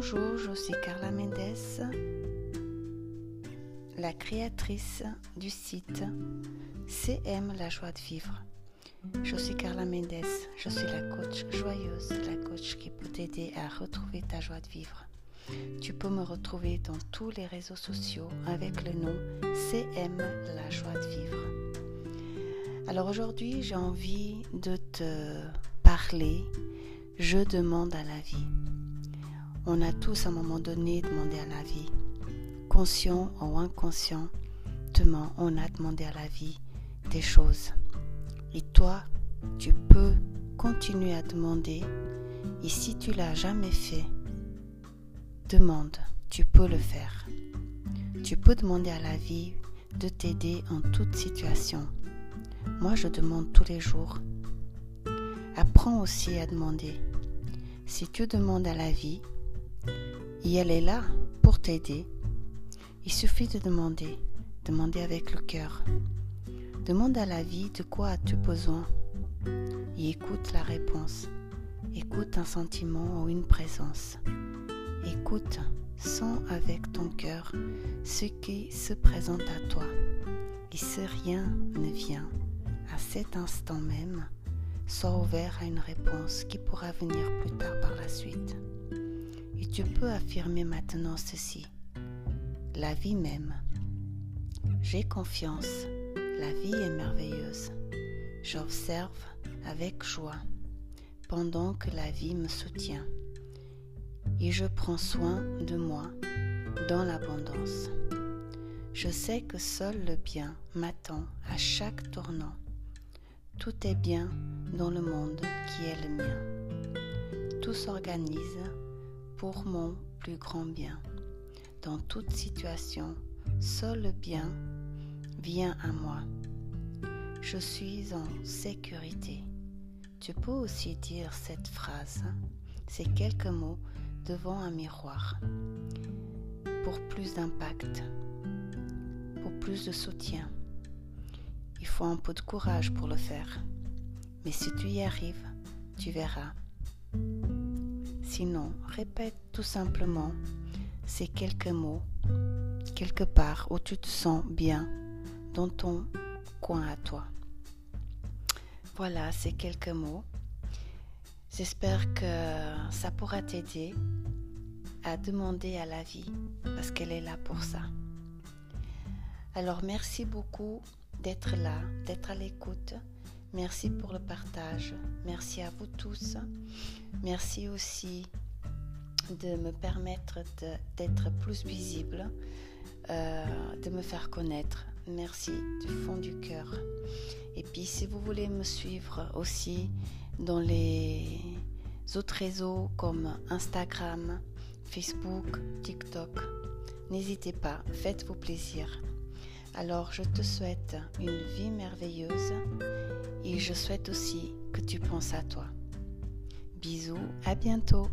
je suis Carla Mendes, la créatrice du site CM La joie de vivre. Je suis Carla Mendes, je suis la coach joyeuse, la coach qui peut t'aider à retrouver ta joie de vivre. Tu peux me retrouver dans tous les réseaux sociaux avec le nom CM La joie de vivre. Alors aujourd'hui, j'ai envie de te parler Je demande à la vie. On a tous à un moment donné demandé à la vie. Conscient ou inconscientement, on a demandé à la vie des choses. Et toi, tu peux continuer à demander. Et si tu l'as jamais fait, demande, tu peux le faire. Tu peux demander à la vie de t'aider en toute situation. Moi, je demande tous les jours. Apprends aussi à demander. Si tu demandes à la vie, et elle est là pour t'aider, il suffit de demander, demander avec le cœur. Demande à la vie de quoi as-tu besoin et écoute la réponse. Écoute un sentiment ou une présence. Écoute, sens avec ton cœur ce qui se présente à toi. Et si rien ne vient à cet instant même, sois ouvert à une réponse qui pourra venir plus tard par la suite. Tu peux affirmer maintenant ceci. La vie même. J'ai confiance. La vie est merveilleuse. J'observe avec joie pendant que la vie me soutient. Et je prends soin de moi dans l'abondance. Je sais que seul le bien m'attend à chaque tournant. Tout est bien dans le monde qui est le mien. Tout s'organise pour mon plus grand bien. Dans toute situation, seul le bien vient à moi. Je suis en sécurité. Tu peux aussi dire cette phrase, ces quelques mots devant un miroir pour plus d'impact, pour plus de soutien. Il faut un peu de courage pour le faire. Mais si tu y arrives, tu verras. Sinon, répète tout simplement ces quelques mots quelque part où tu te sens bien dans ton coin à toi. Voilà, ces quelques mots. J'espère que ça pourra t'aider à demander à la vie parce qu'elle est là pour ça. Alors merci beaucoup d'être là, d'être à l'écoute. Merci pour le partage. Merci à vous tous. Merci aussi de me permettre d'être plus visible, euh, de me faire connaître. Merci du fond du cœur. Et puis si vous voulez me suivre aussi dans les autres réseaux comme Instagram, Facebook, TikTok, n'hésitez pas, faites-vous plaisir. Alors je te souhaite une vie merveilleuse et je souhaite aussi que tu penses à toi. Bisous, à bientôt.